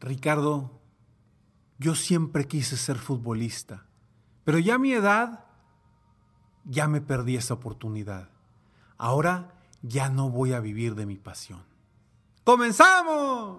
Ricardo, yo siempre quise ser futbolista, pero ya a mi edad ya me perdí esa oportunidad. Ahora ya no voy a vivir de mi pasión. ¡Comenzamos!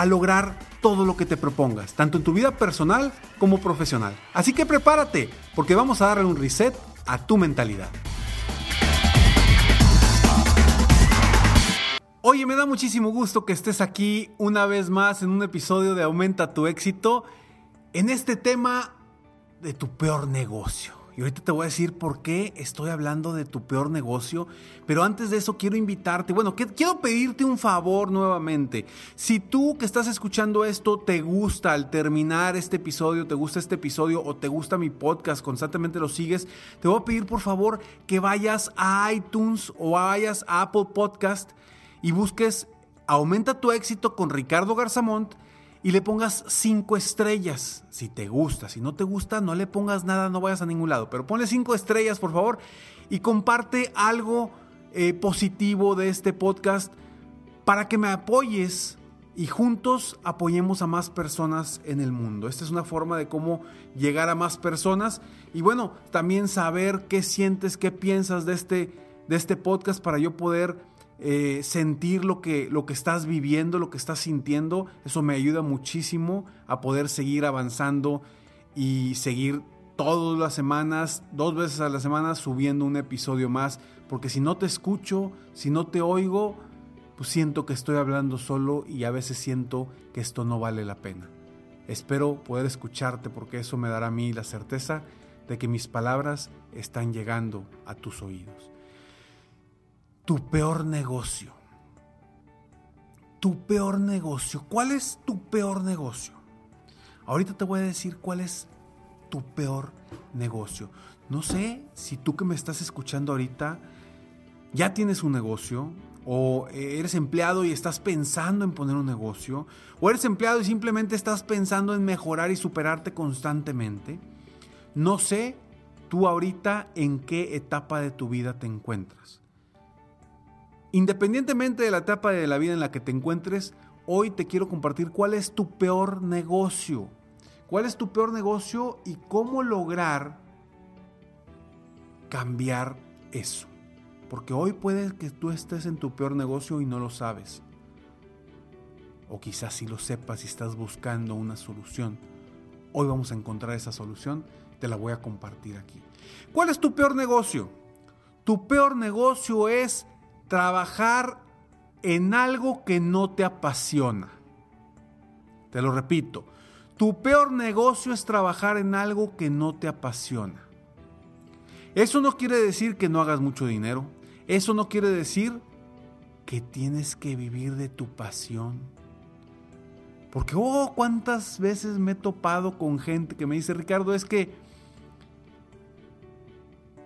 a lograr todo lo que te propongas, tanto en tu vida personal como profesional. Así que prepárate, porque vamos a darle un reset a tu mentalidad. Oye, me da muchísimo gusto que estés aquí una vez más en un episodio de Aumenta tu éxito en este tema de tu peor negocio. Y ahorita te voy a decir por qué estoy hablando de tu peor negocio. Pero antes de eso quiero invitarte, bueno, quiero pedirte un favor nuevamente. Si tú que estás escuchando esto te gusta al terminar este episodio, te gusta este episodio o te gusta mi podcast, constantemente lo sigues, te voy a pedir por favor que vayas a iTunes o vayas a Apple Podcast y busques Aumenta tu éxito con Ricardo Garzamont y le pongas cinco estrellas. Si te gusta, si no te gusta, no le pongas nada, no vayas a ningún lado. Pero ponle cinco estrellas, por favor, y comparte algo eh, positivo de este podcast para que me apoyes y juntos apoyemos a más personas en el mundo. Esta es una forma de cómo llegar a más personas y bueno, también saber qué sientes, qué piensas de este, de este podcast para yo poder eh, sentir lo que, lo que estás viviendo, lo que estás sintiendo. Eso me ayuda muchísimo a poder seguir avanzando y seguir todas las semanas, dos veces a la semana, subiendo un episodio más. Porque si no te escucho, si no te oigo, pues siento que estoy hablando solo y a veces siento que esto no vale la pena. Espero poder escucharte porque eso me dará a mí la certeza de que mis palabras están llegando a tus oídos tu peor negocio. Tu peor negocio. ¿Cuál es tu peor negocio? Ahorita te voy a decir cuál es tu peor negocio. No sé si tú que me estás escuchando ahorita ya tienes un negocio o eres empleado y estás pensando en poner un negocio o eres empleado y simplemente estás pensando en mejorar y superarte constantemente. No sé tú ahorita en qué etapa de tu vida te encuentras. Independientemente de la etapa de la vida en la que te encuentres, hoy te quiero compartir cuál es tu peor negocio. ¿Cuál es tu peor negocio y cómo lograr cambiar eso? Porque hoy puede que tú estés en tu peor negocio y no lo sabes. O quizás si lo sepas y estás buscando una solución. Hoy vamos a encontrar esa solución, te la voy a compartir aquí. ¿Cuál es tu peor negocio? Tu peor negocio es trabajar en algo que no te apasiona. Te lo repito, tu peor negocio es trabajar en algo que no te apasiona. Eso no quiere decir que no hagas mucho dinero. Eso no quiere decir que tienes que vivir de tu pasión. Porque, oh, cuántas veces me he topado con gente que me dice, Ricardo, es que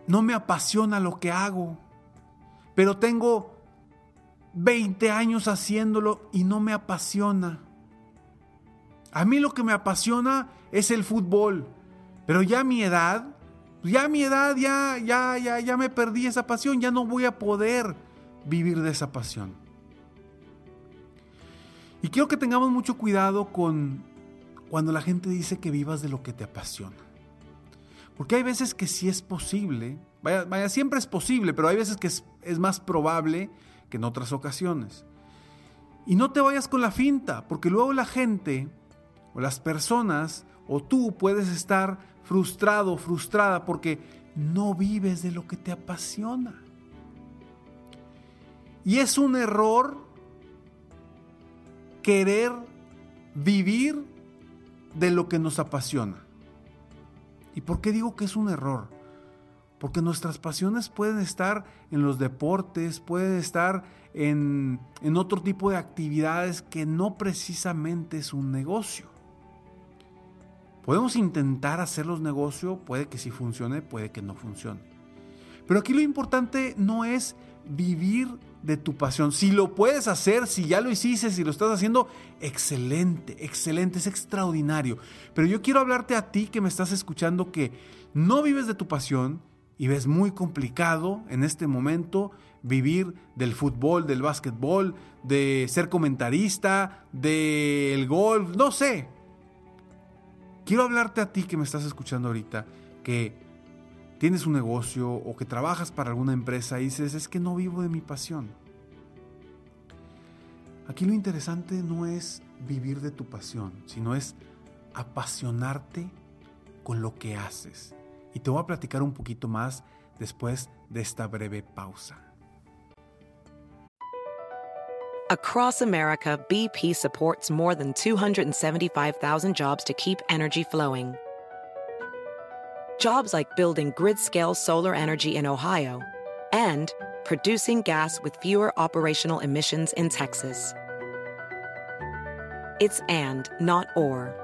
no me apasiona lo que hago pero tengo 20 años haciéndolo y no me apasiona. A mí lo que me apasiona es el fútbol, pero ya a mi edad, ya a mi edad ya ya ya ya me perdí esa pasión, ya no voy a poder vivir de esa pasión. Y quiero que tengamos mucho cuidado con cuando la gente dice que vivas de lo que te apasiona. Porque hay veces que sí es posible, vaya, vaya siempre es posible, pero hay veces que es, es más probable que en otras ocasiones. Y no te vayas con la finta, porque luego la gente o las personas o tú puedes estar frustrado, frustrada, porque no vives de lo que te apasiona. Y es un error querer vivir de lo que nos apasiona. ¿Y por qué digo que es un error? Porque nuestras pasiones pueden estar en los deportes, pueden estar en, en otro tipo de actividades que no precisamente es un negocio. Podemos intentar hacer los negocios, puede que sí funcione, puede que no funcione. Pero aquí lo importante no es vivir de tu pasión. Si lo puedes hacer, si ya lo hiciste, si lo estás haciendo, excelente, excelente, es extraordinario. Pero yo quiero hablarte a ti que me estás escuchando que no vives de tu pasión y ves muy complicado en este momento vivir del fútbol, del básquetbol, de ser comentarista, del golf, no sé. Quiero hablarte a ti que me estás escuchando ahorita que tienes un negocio o que trabajas para alguna empresa y dices, es que no vivo de mi pasión. Aquí lo interesante no es vivir de tu pasión, sino es apasionarte con lo que haces. Y te voy a platicar un poquito más después de esta breve pausa. Across America, BP supports more than 275,000 jobs to keep energy flowing. Jobs like building grid scale solar energy in Ohio and producing gas with fewer operational emissions in Texas. It's and, not or.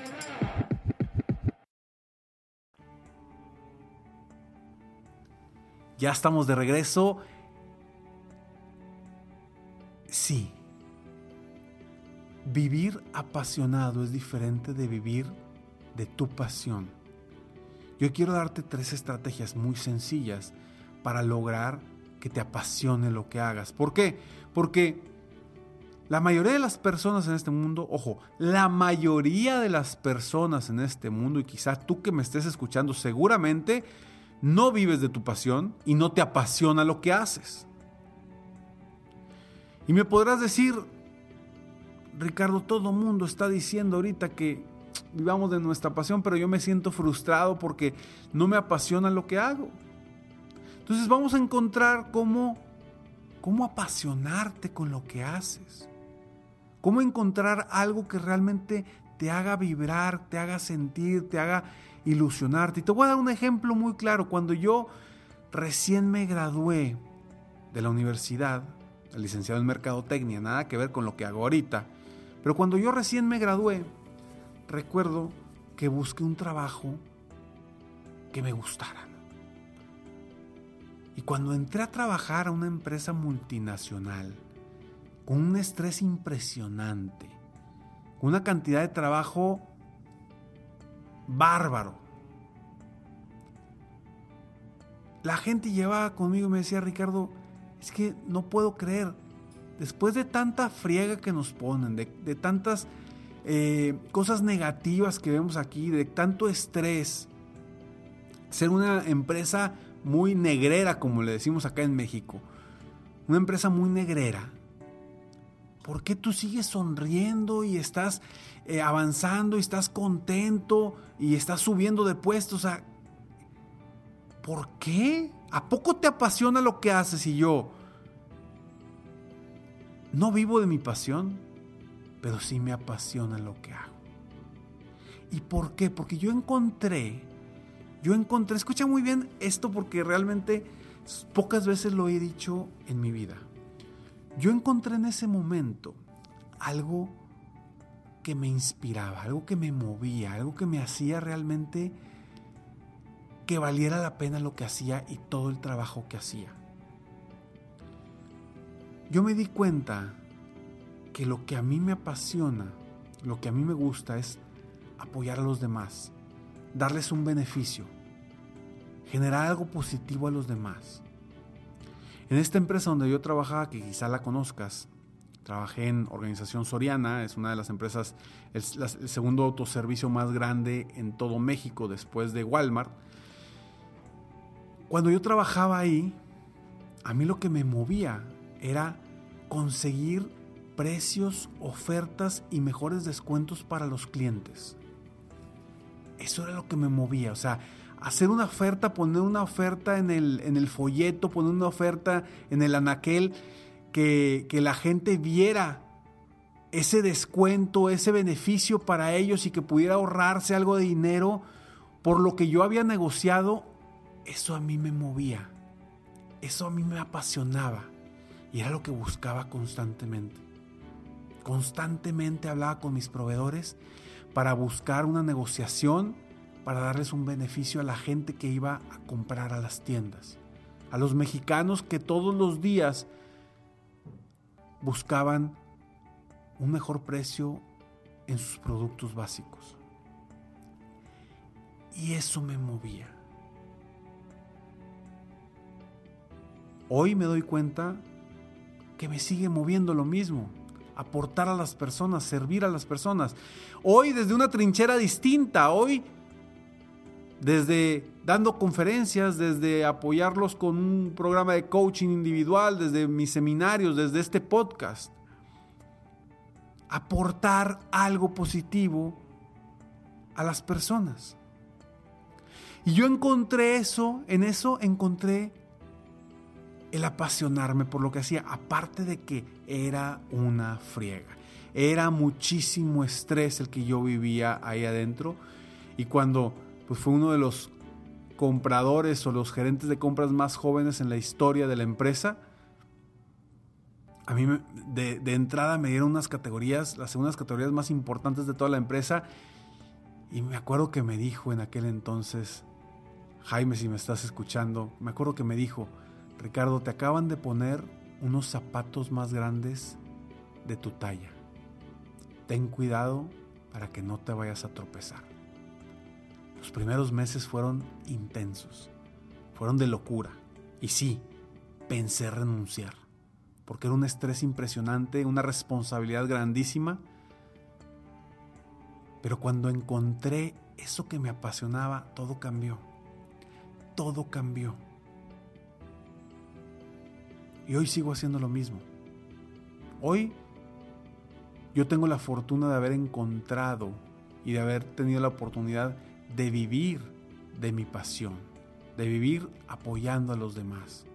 Ya estamos de regreso. Sí. Vivir apasionado es diferente de vivir de tu pasión. Yo quiero darte tres estrategias muy sencillas para lograr que te apasione lo que hagas. ¿Por qué? Porque la mayoría de las personas en este mundo, ojo, la mayoría de las personas en este mundo, y quizás tú que me estés escuchando, seguramente no vives de tu pasión y no te apasiona lo que haces. Y me podrás decir, Ricardo, todo mundo está diciendo ahorita que vivamos de nuestra pasión, pero yo me siento frustrado porque no me apasiona lo que hago. Entonces vamos a encontrar cómo, cómo apasionarte con lo que haces. cómo encontrar algo que realmente te haga vibrar, te haga sentir, te haga ilusionarte. Y te voy a dar un ejemplo muy claro. Cuando yo recién me gradué de la universidad, licenciado en Mercadotecnia, nada que ver con lo que hago ahorita, pero cuando yo recién me gradué, recuerdo que busqué un trabajo que me gustara. Y cuando entré a trabajar a una empresa multinacional, con un estrés impresionante, con una cantidad de trabajo bárbaro, la gente llevaba conmigo y me decía, Ricardo, es que no puedo creer, después de tanta friega que nos ponen, de, tantas eh, cosas negativas que vemos aquí, de tanto estrés, ser una empresa muy negrera, como le decimos acá en México, una empresa muy negrera, ¿por qué tú sigues sonriendo y estás eh, avanzando y estás contento y estás subiendo de puestos? O ¿por qué? ¿A poco te apasiona lo que haces y yo? No vivo de mi pasión, pero sí me apasiona lo que hago. ¿Y por qué? Porque yo encontré, yo encontré, escucha muy bien esto porque realmente pocas veces lo he dicho en mi vida. Yo encontré en ese momento algo que me inspiraba, algo que me movía, algo que me hacía realmente que valiera la pena lo que hacía y todo el trabajo que hacía yo me di cuenta que lo que a mí me apasiona, lo que a mí me gusta es apoyar a los demás, darles un beneficio, generar algo positivo a los demás. En esta empresa donde yo trabajaba, que quizá la conozcas, trabajé en Organización Soriana, es una de las empresas, el, el segundo autoservicio más grande en todo México después de Walmart. Cuando yo trabajaba ahí, a mí lo que me movía era conseguir precios, ofertas y mejores descuentos para los clientes. Eso era lo que me movía, o sea, hacer una oferta, poner una oferta en el, en el folleto, poner una oferta en el anaquel, que, que la gente viera ese descuento, ese beneficio para ellos y que pudiera ahorrarse algo de dinero por lo que yo había negociado, eso a mí me movía, eso a mí me apasionaba. Y era lo que buscaba constantemente. Constantemente hablaba con mis proveedores para buscar una negociación, para darles un beneficio a la gente que iba a comprar a las tiendas. A los mexicanos que todos los días buscaban un mejor precio en sus productos básicos. Y eso me movía. Hoy me doy cuenta que me sigue moviendo lo mismo. Aportar a las personas, servir a las personas. Hoy desde una trinchera distinta, hoy desde dando conferencias, desde apoyarlos con un programa de coaching individual, desde mis seminarios, desde este podcast. Aportar algo positivo a las personas. Y yo encontré eso, en eso encontré el apasionarme por lo que hacía, aparte de que era una friega. Era muchísimo estrés el que yo vivía ahí adentro y cuando pues, fue uno de los compradores o los gerentes de compras más jóvenes en la historia de la empresa, a mí de, de, entrada me dieron unas categorías, las segundas categorías más importantes de toda la empresa. Y me acuerdo que me dijo en aquel entonces, Jaime, si me estás escuchando, me acuerdo que me dijo, Ricardo, te acaban de poner unos zapatos más grandes de tu talla. Ten cuidado para que no te vayas a tropezar. Los primeros meses fueron intensos, fueron de locura. Y sí, pensé renunciar, porque era un estrés impresionante, una responsabilidad grandísima. Pero cuando encontré eso que me apasionaba, todo cambió. Todo cambió. Y hoy sigo haciendo lo mismo. Hoy yo tengo la fortuna de haber encontrado y de haber tenido la oportunidad de vivir de mi pasión, de vivir apoyando a los demás.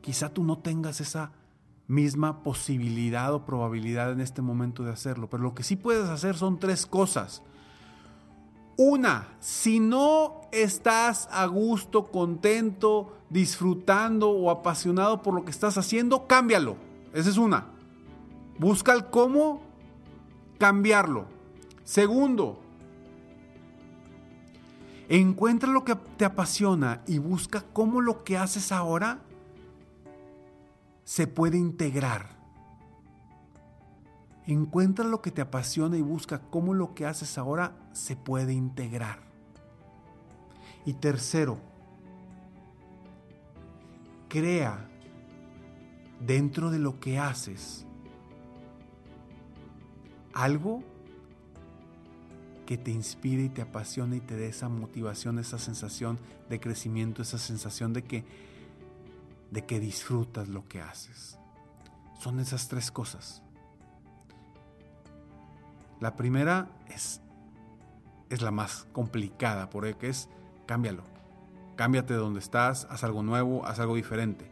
Quizá tú no tengas esa misma posibilidad o probabilidad en este momento de hacerlo. Pero lo que sí puedes hacer son tres cosas. Una, si no estás a gusto, contento, disfrutando o apasionado por lo que estás haciendo, cámbialo. Esa es una. Busca el cómo cambiarlo. Segundo, encuentra lo que te apasiona y busca cómo lo que haces ahora se puede integrar. Encuentra lo que te apasiona y busca cómo lo que haces ahora se puede integrar. Y tercero, crea dentro de lo que haces algo que te inspire y te apasione y te dé esa motivación, esa sensación de crecimiento, esa sensación de que de que disfrutas lo que haces. Son esas tres cosas. La primera es es la más complicada, porque es cámbialo. Cámbiate de donde estás, haz algo nuevo, haz algo diferente.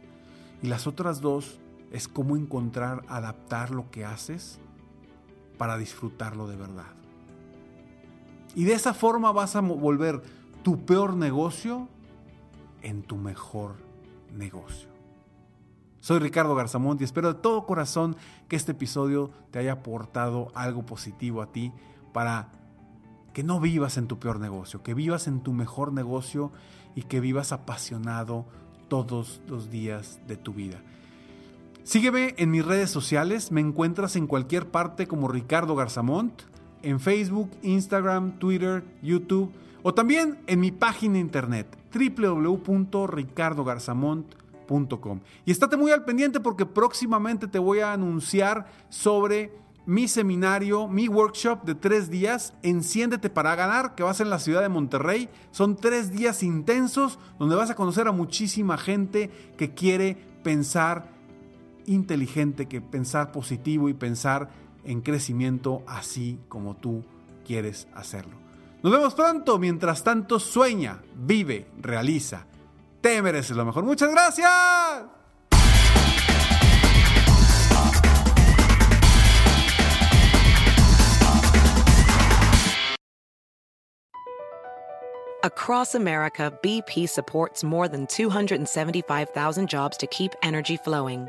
Y las otras dos es cómo encontrar, adaptar lo que haces para disfrutarlo de verdad. Y de esa forma vas a volver tu peor negocio en tu mejor negocio. Soy Ricardo Garzamont y espero de todo corazón que este episodio te haya aportado algo positivo a ti para que no vivas en tu peor negocio, que vivas en tu mejor negocio y que vivas apasionado todos los días de tu vida. Sígueme en mis redes sociales, me encuentras en cualquier parte como Ricardo Garzamont, en Facebook, Instagram, Twitter, YouTube o también en mi página internet www.ricardogarzamont.com. Y estate muy al pendiente porque próximamente te voy a anunciar sobre mi seminario, mi workshop de tres días, Enciéndete para ganar, que va a ser en la ciudad de Monterrey. Son tres días intensos donde vas a conocer a muchísima gente que quiere pensar inteligente, que pensar positivo y pensar en crecimiento así como tú quieres hacerlo. Nos vemos pronto, mientras tanto sueña, vive, realiza. Te mereces lo mejor. Muchas gracias. Across America, BP supports more than 275,000 jobs to keep energy flowing.